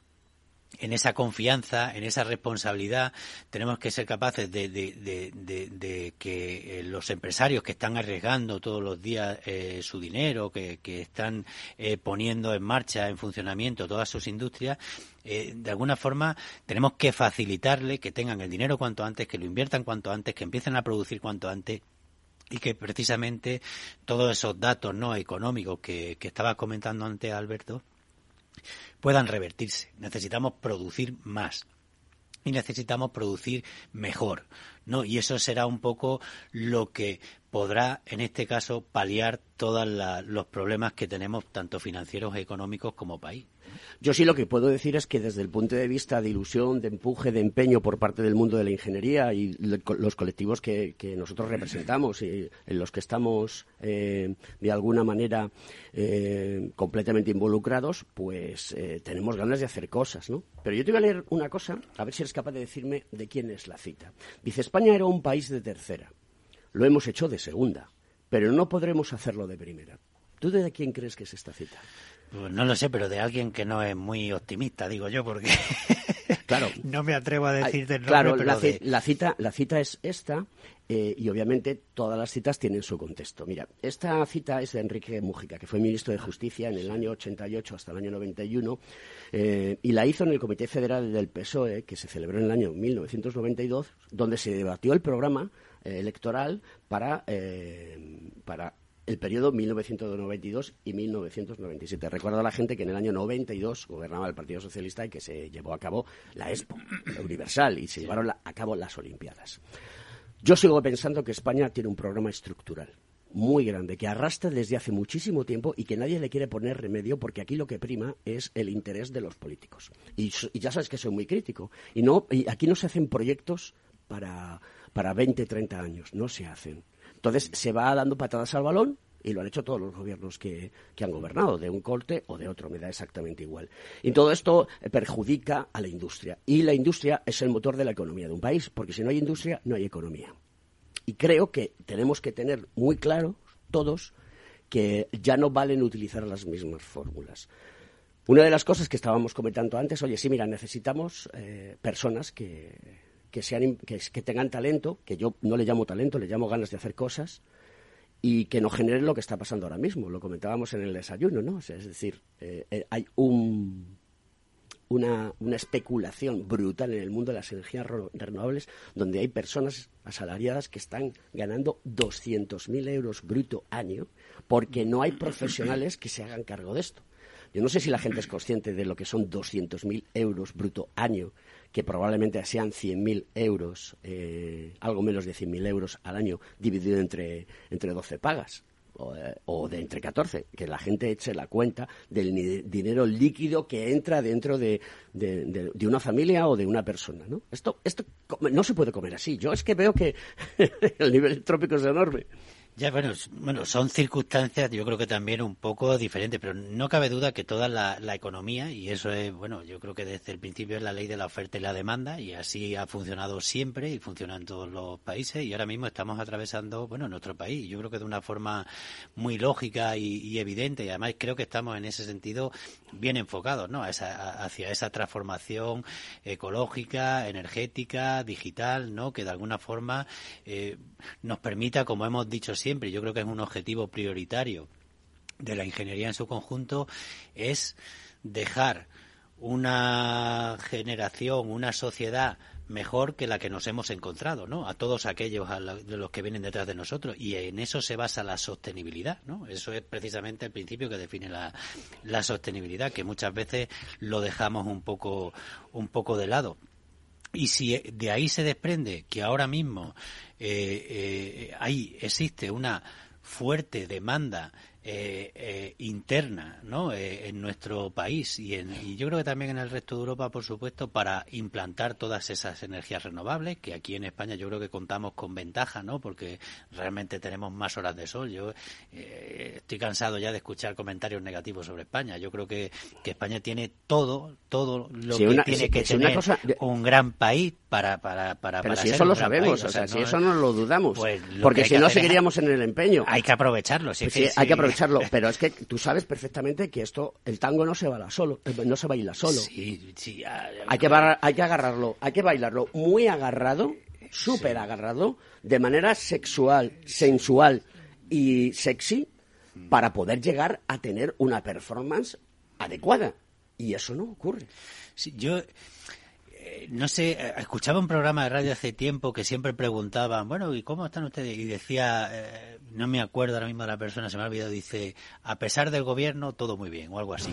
en esa confianza, en esa responsabilidad, tenemos que ser capaces de, de, de, que eh, los empresarios que están arriesgando todos los días eh, su dinero, que, que están eh, poniendo en marcha, en funcionamiento todas sus industrias, de alguna forma tenemos que facilitarle que tengan el dinero cuanto antes, que lo inviertan cuanto antes, que empiecen a producir cuanto antes y que precisamente todos esos datos no económicos que, que estaba comentando antes Alberto puedan revertirse. Necesitamos producir más y necesitamos producir mejor, ¿no? Y eso será un poco lo que podrá, en este caso, paliar todos los problemas que tenemos, tanto financieros, económicos como país. Yo sí lo que puedo decir es que desde el punto de vista de ilusión, de empuje, de empeño por parte del mundo de la ingeniería y los colectivos que, nosotros representamos y en los que estamos eh, de alguna manera eh, completamente involucrados, pues eh, tenemos ganas de hacer cosas, ¿no? Pero yo te voy a leer una cosa, a ver si eres capaz de decirme de quién es la cita. Dice, España era un país de tercera. Lo hemos hecho de segunda, pero no podremos hacerlo de primera. ¿Tú de quién crees que es esta cita? Pues no lo sé, pero de alguien que no es muy optimista, digo yo, porque claro, no me atrevo a decirte el nombre, Claro, la, cita, la cita es esta eh, y obviamente todas las citas tienen su contexto. Mira, esta cita es de Enrique Mújica, que fue ministro de Justicia en el año 88 hasta el año 91 eh, y la hizo en el Comité Federal del PSOE, que se celebró en el año 1992, donde se debatió el programa electoral para, para el periodo 1992 y 1997. Recuerdo a la gente que en el año 92 gobernaba el Partido Socialista y que se llevó a cabo la Expo Universal y se llevaron a cabo las Olimpiadas. Yo sigo pensando que España tiene un programa estructural muy grande que arrastra desde hace muchísimo tiempo y que nadie le quiere poner remedio porque aquí lo que prima es el interés de los políticos. Y, ya sabes que soy muy crítico. Y, no, y aquí no se hacen proyectos para, para 20, 30 años, no se hacen. Entonces se va dando patadas al balón y lo han hecho todos los gobiernos que, han gobernado, de un corte o de otro, me da exactamente igual. Y todo esto perjudica a la industria. Y la industria es el motor de la economía de un país, porque si no hay industria, no hay economía. Y creo que tenemos que tener muy claro, todos, que ya no valen utilizar las mismas fórmulas. Una de las cosas que estábamos comentando antes, oye, sí, mira, necesitamos eh, personas que, que, sean, que, tengan talento, que yo no le llamo talento, le llamo ganas de hacer cosas, y que no generen lo que está pasando ahora mismo. Lo comentábamos en el desayuno, ¿no? es decir, eh, eh, hay un, una, una, especulación brutal en el mundo de las energías renovables, donde hay personas asalariadas que están ganando 200.000 euros bruto año, porque no hay profesionales que se hagan cargo de esto. Yo no sé si la gente es consciente de lo que son 200.000 euros bruto año que probablemente sean 100.000 euros, eh, algo menos de 100.000 euros al año, dividido entre, entre 12 pagas. Eh, o, de entre 14, que la gente eche la cuenta del dinero líquido que entra dentro de, de, una familia o de una persona. ¿no? Esto, esto no se puede comer así. Yo es que veo que el nivel trópico es enorme. Ya, bueno, bueno, son circunstancias, yo creo que también un poco diferentes, pero no cabe duda que toda la, economía, y eso es, bueno, yo creo que desde el principio es la ley de la oferta y la demanda, y así ha funcionado siempre y funciona en todos los países, y ahora mismo estamos atravesando, bueno, nuestro país, yo creo que de una forma muy lógica y, evidente, y además creo que estamos en ese sentido bien enfocados, ¿no? hacia esa transformación ecológica, energética, digital, ¿no? Que de alguna forma eh, nos permita, como hemos dicho siempre, yo creo que es un objetivo prioritario de la ingeniería en su conjunto, es dejar una generación, una sociedad mejor que la que nos hemos encontrado, ¿no? A todos aquellos de los que vienen detrás de nosotros y en eso se basa la sostenibilidad, ¿no? Eso es precisamente el principio que define la, la sostenibilidad, que muchas veces lo dejamos un poco un poco de lado. Y si de ahí se desprende que ahora mismo eh, eh, existe una fuerte demanda eh, eh, interna ¿no? Eh, en nuestro país y, en, y yo creo que también en el resto de Europa, por supuesto, para implantar todas esas energías renovables, que aquí en España yo creo que contamos con ventaja, ¿no? porque realmente tenemos más horas de sol. Yo estoy cansado ya de escuchar comentarios negativos sobre España. Yo creo que, que España tiene todo, todo lo que tiene que tener un gran país para, para, para, Pero si eso lo sabemos, o sea, si eso no lo dudamos, pues porque si no seguiríamos en el empeño. Hay que aprovecharlo, sí, pues hay que aprovecharlo pero es que tú sabes perfectamente que esto, el tango no se baila solo, eh, no se baila solo. hay, que hay que agarrarlo, hay que bailarlo muy agarrado, súper agarrado, de manera sexual, sensual y sexy, para poder llegar a tener una performance adecuada. Y eso no ocurre. yo no sé, eh, escuchaba un programa de radio hace tiempo que siempre preguntaban, bueno, ¿y cómo están ustedes? Y decía, eh, no me acuerdo ahora mismo de la persona, se me ha olvidado, dice, a pesar del gobierno, todo muy bien, o algo así.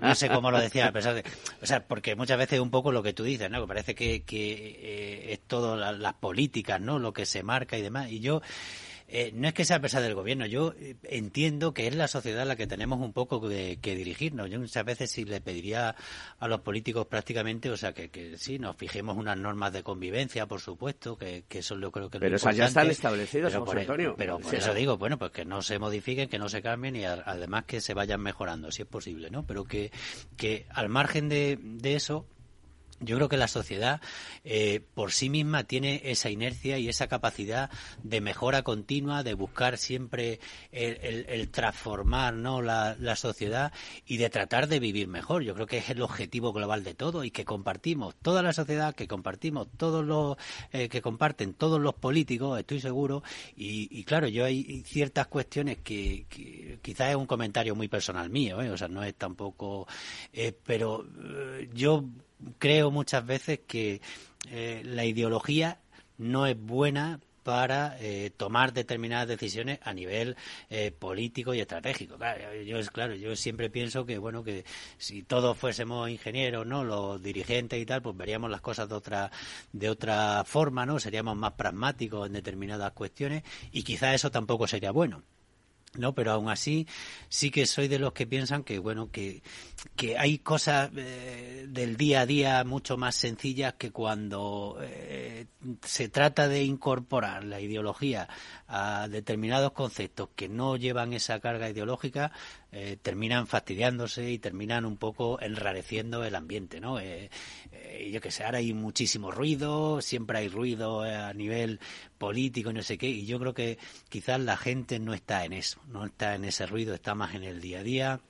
no, sé cómo lo decía, a pesar de... O sea, porque muchas veces es un poco lo que tú dices, ¿no? Que parece que, que eh, es todo las políticas, ¿no? Lo que se marca y demás. Y yo eh, no es que sea a pesar del gobierno, yo eh, entiendo que es la sociedad la que tenemos un poco que, dirigirnos. Yo muchas veces sí le pediría a los políticos prácticamente, o sea, que, que sí, nos fijemos unas normas de convivencia, por supuesto, que, que eso yo creo que Pero esas ya están establecidas, pero por, Antonio. Pero por eso digo, bueno, pues que no se modifiquen, que no se cambien y además que se vayan mejorando, si es posible, ¿no? Pero que, que al margen de, de eso, yo creo que la sociedad eh, por sí misma tiene esa inercia y esa capacidad de mejora continua, de buscar siempre el, transformar ¿no? La, sociedad y de tratar de vivir mejor. Yo creo que es el objetivo global de todo y que compartimos toda la sociedad, que compartimos todos los eh, que comparten todos los políticos, estoy seguro. Y, claro, yo hay ciertas cuestiones que, quizás es un comentario muy personal mío, ¿eh? o sea, no es tampoco, pero yo creo muchas veces que eh, la ideología no es buena para eh, tomar determinadas decisiones a nivel eh, político y estratégico. Yo claro, yo siempre pienso que bueno que si todos fuésemos ingenieros, no, los dirigentes y tal, pues veríamos las cosas de otra de otra forma, ¿no? Seríamos más pragmáticos en determinadas cuestiones y quizás eso tampoco sería bueno. No, pero aún así sí que soy de los que piensan que bueno que, que hay cosas eh, del día a día mucho más sencillas que cuando eh, se trata de incorporar la ideología a determinados conceptos que no llevan esa carga ideológica eh, terminan fastidiándose y terminan un poco enrareciendo el ambiente, ¿no? Eh, eh, yo que sé, ahora hay muchísimo ruido, siempre hay ruido a nivel político y no sé qué, y yo creo que quizás la gente no está en eso, no está en ese ruido, está más en el día a día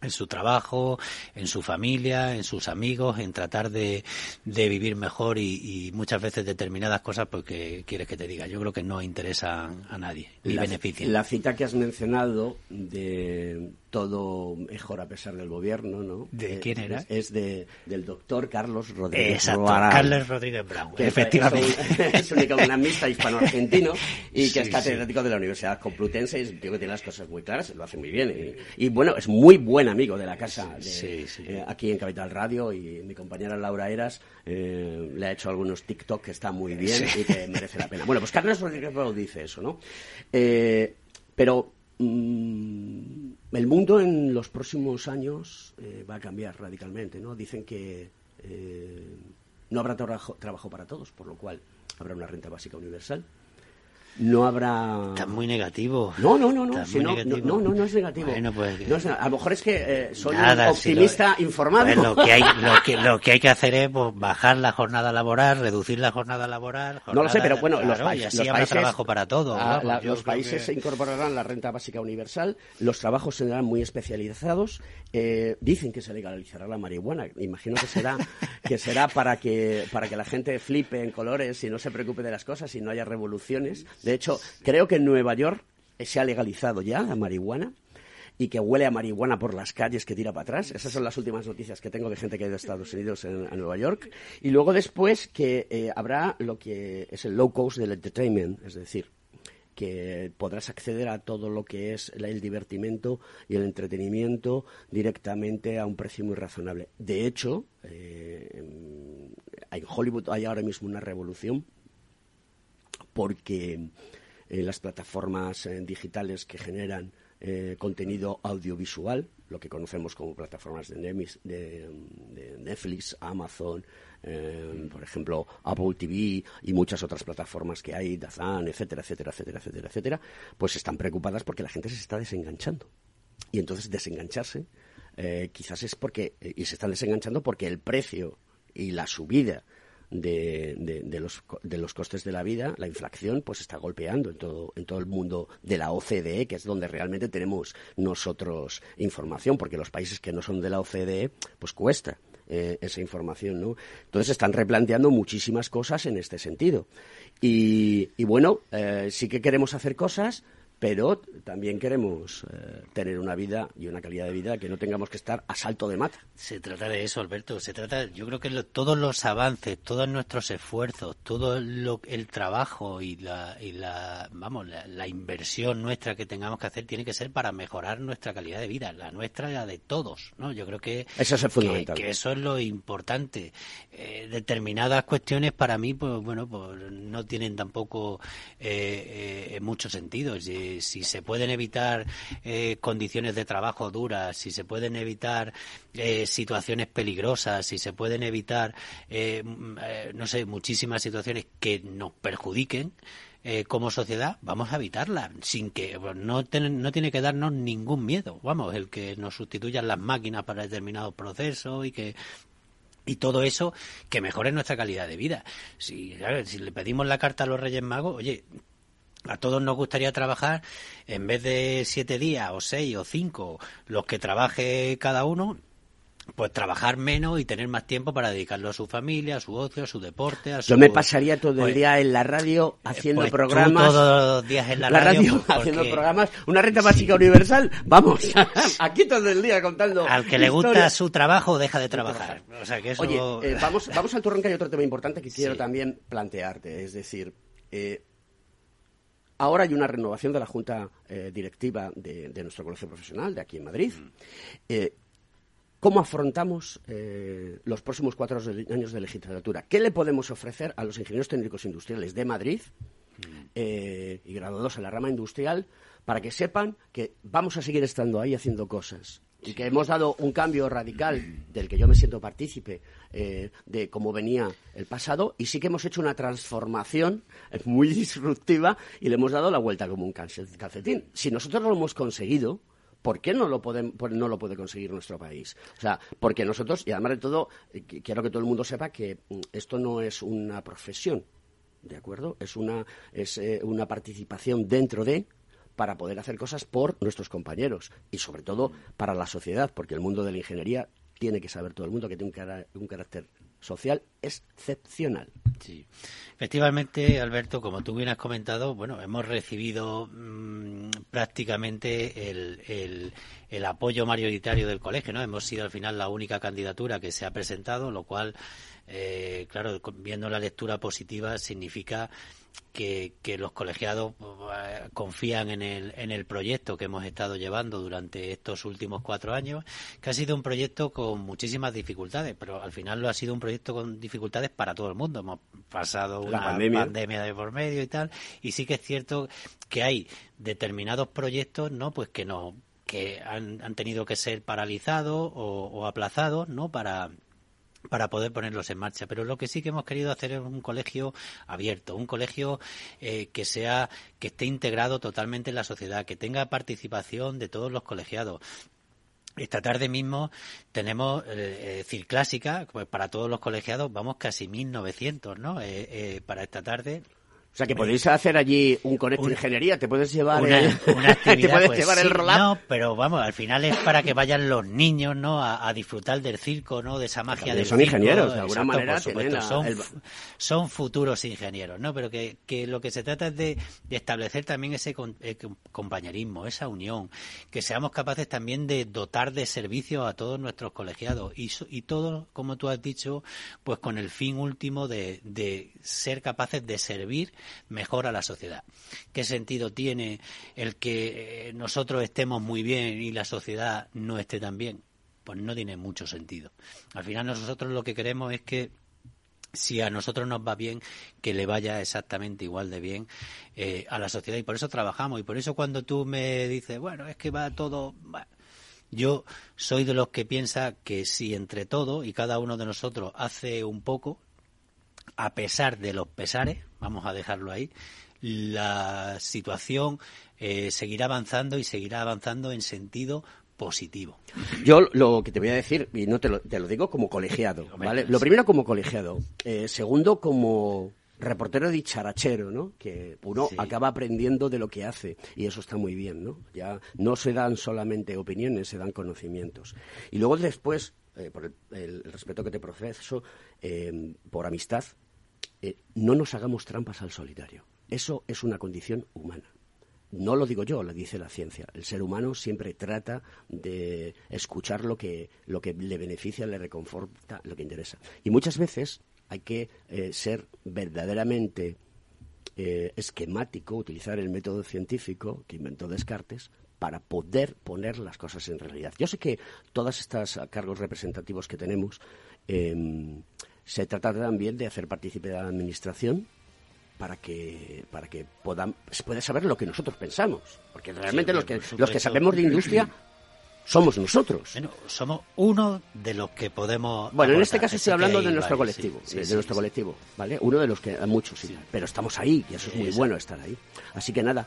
en su trabajo, en su familia, en sus amigos, en tratar de, de vivir mejor y, muchas veces determinadas cosas porque quieres que te diga. Yo creo que no interesan a nadie ni la, benefician. La cita que has mencionado de todo mejor a pesar del gobierno, ¿no? ¿De Eh, quién era? Es, es de, del doctor Carlos Rodríguez Exacto, Brown, Carlos Rodríguez Brown, que efectivamente. Es un, economista hispano-argentino y que Sí, es sí. catedrático de la Universidad Complutense y es un tío que tiene las cosas muy claras, lo hace muy bien. Y, y, bueno, es muy buen amigo de la casa de, Sí, sí. eh, aquí en Capital Radio y mi compañera Laura Eras eh, le ha hecho algunos TikTok que están muy bien y que merece la pena. Bueno, pues Carlos Rodríguez Brown dice eso, ¿no? Eh, pero mm, el mundo en los próximos años eh, va a cambiar radicalmente, ¿no? Dicen que eh, no habrá trabajo, trabajo para todos, por lo cual habrá una renta básica universal. No habrá... Está muy negativo. No, no, no, no, si no, no, no, no es negativo. Bueno, pues, No es- a lo mejor es que eh, soy Nada, un si optimista lo- informado. pues lo que hay lo que lo que hay que hacer es pues, bajar la jornada laboral reducir la jornada laboral No lo sé, pero bueno, los, países, y así los habrá países- trabajo para Ah, la- yo los países que- incorporarán la renta básica universal, los trabajos serán muy especializados. eh, dicen que se legalizará la marihuana. Imagino que será que será para que para que la gente flipe en colores y no se preocupe de las cosas y no haya revoluciones. De hecho, creo que en Nueva York se ha legalizado ya la marihuana y que huele a marihuana por las calles que tira para atrás. Esas son las últimas noticias que tengo de gente que ha ido a Estados Unidos en, a Nueva York. Y luego después que eh, habrá lo que es el low cost del entertainment, es decir, que podrás acceder a todo lo que es el divertimento y el entretenimiento directamente a un precio muy razonable. De hecho, eh, en Hollywood hay ahora mismo una revolución porque eh, las plataformas eh, digitales que generan eh, contenido audiovisual, lo que conocemos como plataformas de, de- de Netflix, Amazon, eh, por ejemplo, Apple TV y muchas otras plataformas que hay, Dazan, etcétera, etcétera, etcétera, etcétera, etcétera, pues están preocupadas porque la gente se está desenganchando. Y entonces desengancharse quizás es porque, y se están desenganchando porque el precio y la subida de, de- de los, de los costes de la vida, la inflación, pues está golpeando en todo, en todo el mundo de la OCDE, que es donde realmente tenemos nosotros información, porque los países que no son de la OCDE, pues cuesta eh, esa información, ¿no? Entonces están replanteando muchísimas cosas en este sentido. Y, y bueno, eh, sí que queremos hacer cosas, pero también queremos eh, tener una vida y una calidad de vida que no tengamos que estar a salto de mata. Se trata de eso, Alberto. Se trata, yo creo que lo- todos los avances, todos nuestros esfuerzos, todo lo- el trabajo y la, y la vamos, la, la inversión nuestra que tengamos que hacer tiene que ser para mejorar nuestra calidad de vida, la nuestra y la de todos, ¿no? Yo creo que Eso es que- fundamental. Que, eso es lo importante. Eh, determinadas cuestiones para mí, pues bueno, pues no tienen tampoco eh, eh, mucho sentido. Si, si se pueden evitar eh, condiciones de trabajo duras, si se pueden evitar eh, situaciones peligrosas, si se pueden evitar, eh, mm, eh, no sé, muchísimas situaciones que nos perjudiquen. eh, como sociedad vamos a evitarlas sin que no, no tiene que darnos ningún miedo vamos el que nos sustituyan las máquinas para determinados procesos y que y todo eso que mejore nuestra calidad de vida. Si, si le pedimos la carta a los Reyes Magos, oye, a todos nos gustaría trabajar en vez de siete días o seis o cinco, los que trabaje cada uno, pues trabajar menos y tener más tiempo para dedicarlo a su familia, a su ocio, a su deporte, a su... Yo me pasaría todo el Pues, día en la radio haciendo pues tú programas. todos los días en la radio, pues, haciendo programas. Una renta básica universal. Vamos, aquí todo el día contando. Al que le gusta su trabajo, deja de trabajar. O sea que eso... Oye, eh, vamos, vamos al turrón que hay otro tema importante que quiero también plantearte. Es decir, eh, Ahora hay una renovación de la Junta eh, Directiva de, de nuestro colegio profesional, de aquí en Madrid. Eh, ¿Cómo afrontamos eh, los próximos cuatro años de legislatura? ¿Qué le podemos ofrecer a los ingenieros técnicos industriales de Madrid eh, y graduados en la rama industrial para que sepan que vamos a seguir estando ahí haciendo cosas? Y que hemos dado un cambio radical del que yo me siento partícipe eh, de cómo venía el pasado y sí que hemos hecho una transformación muy disruptiva y le hemos dado la vuelta como un calce- calcetín. Si nosotros lo hemos conseguido, ¿Por qué no lo, por- no lo puede conseguir nuestro país? O sea, porque nosotros, y además de todo, eh, qu- quiero que todo el mundo sepa que mm, esto no es una profesión, ¿de acuerdo? Es una, es, eh, una participación dentro de para poder hacer cosas por nuestros compañeros y sobre todo para la sociedad, porque el mundo de la ingeniería tiene que saber todo el mundo que tiene un, carácter social excepcional. Sí. Efectivamente, Alberto, como tú bien has comentado, bueno, hemos recibido mm, prácticamente el, el- apoyo mayoritario del colegio, ¿no? Hemos sido al final la única candidatura que se ha presentado, lo cual, eh, claro, viendo la lectura positiva significa que, que los colegiados eh, confían en el, en el proyecto que hemos estado llevando durante estos últimos cuatro años, que ha sido un proyecto con muchísimas dificultades, pero al final lo ha sido un proyecto con dificultades para todo el mundo. Hemos pasado La una pandemia. pandemia de por medio y tal, y sí que es cierto que hay determinados proyectos, ¿no? Pues que no que han, han tenido que ser paralizados o, o aplazados, ¿no? Para para poder ponerlos en marcha. Pero lo que sí que hemos querido hacer es un colegio abierto, un colegio eh, que sea, que esté integrado totalmente en la sociedad, que tenga participación de todos los colegiados. Esta tarde mismo tenemos eh, eh, Clásica, pues para todos los colegiados vamos casi 1.900, ¿no? Eh, eh, para esta tarde. O sea, que podéis hacer allí un conecto de ingeniería, te puedes llevar Una, el, una actividad, te puedes pues llevar sí, el roll-up. No, pero vamos, al final es para que vayan los niños, ¿no? A, a disfrutar del circo, ¿no? De esa magia También del son circo. ingenieros, de alguna Exacto, manera por supuesto, a- son, el- fu- son futuros ingenieros, ¿no? Pero que, que lo que se trata es de, de establecer también ese con- eh, com- compañerismo, esa unión, que seamos capaces también de dotar de servicios a todos nuestros colegiados y, y todo, como tú has dicho, pues con el fin último de, de ser capaces de servir mejor a la sociedad. ¿Qué sentido tiene el que eh, nosotros estemos muy bien y la sociedad no esté tan bien? Pues no tiene mucho sentido. Al final nosotros lo que queremos es que si a nosotros nos va bien, que le vaya exactamente igual de bien eh, a la sociedad. Y por eso trabajamos. Y por eso cuando tú me dices, bueno, es que va todo... Yo soy de los que piensa que si entre todo y cada uno de nosotros hace un poco, a pesar de los pesares, vamos a dejarlo ahí, la situación eh, seguirá avanzando y seguirá avanzando en sentido positivo. Yo lo que te voy a decir, y no te lo, te lo digo como colegiado, ¿vale? Lo primero como colegiado. Eh, segundo como reportero dicharachero, ¿no? Que uno Sí. acaba aprendiendo de lo que hace y eso está muy bien, ¿no? Ya no se dan solamente opiniones, se dan conocimientos. Y luego después, eh, por el, el respeto que te profeso, eh, por amistad, eh, no nos hagamos trampas al solitario. Eso es una condición humana. No lo digo yo, lo dice la ciencia. El ser humano siempre trata de escuchar lo que, lo que le beneficia, le reconforta, lo que interesa. Y muchas veces hay que eh, ser verdaderamente eh, esquemático, utilizar el método científico que inventó Descartes para poder poner las cosas en realidad. Yo sé que todas estas cargos representativos que tenemos em, se trata también de hacer partícipe de la administración para que para que podamos se pueda saber lo que nosotros pensamos porque realmente Sí, los que los que sabemos de industria somos nosotros Bueno, somos uno de los que podemos. bueno, en este caso Sé estoy hablando de nuestro varios, colectivo, sí, de, sí, nuestro colectivo, ¿vale? Uno de los que, a muchos, sí, pero estamos ahí y eso es muy bueno estar ahí. Así que nada.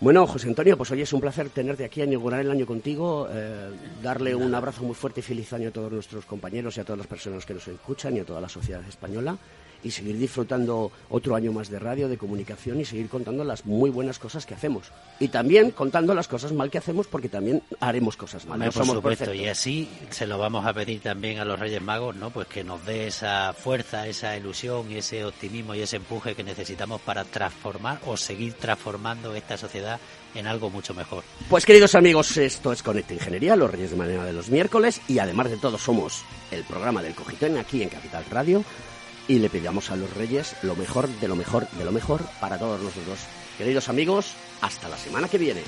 Bueno, José Antonio, pues hoy es un placer tenerte aquí, inaugurar el año contigo, eh, darle un abrazo muy fuerte y feliz año a todos nuestros compañeros y a todas las personas que nos escuchan y a toda la sociedad española y seguir disfrutando otro año más de radio, de comunicación y seguir contando las muy buenas cosas que hacemos. Y también contando las cosas mal que hacemos porque también haremos cosas mal. Hombre, no por somos supuesto, perfectos. y así se lo vamos a pedir también a los Reyes Magos, ¿no? Pues que nos dé esa fuerza, esa ilusión y ese optimismo y ese empuje que necesitamos para transformar o seguir transformando esta sociedad en algo mucho mejor. Pues queridos amigos, esto es Conecta Ingeniería, los Reyes de Mañana de los miércoles y además de todo somos el programa del Cogitón aquí en Capital Radio y le pedimos a los Reyes lo mejor de lo mejor de lo mejor para todos nosotros Queridos amigos, hasta la semana que viene.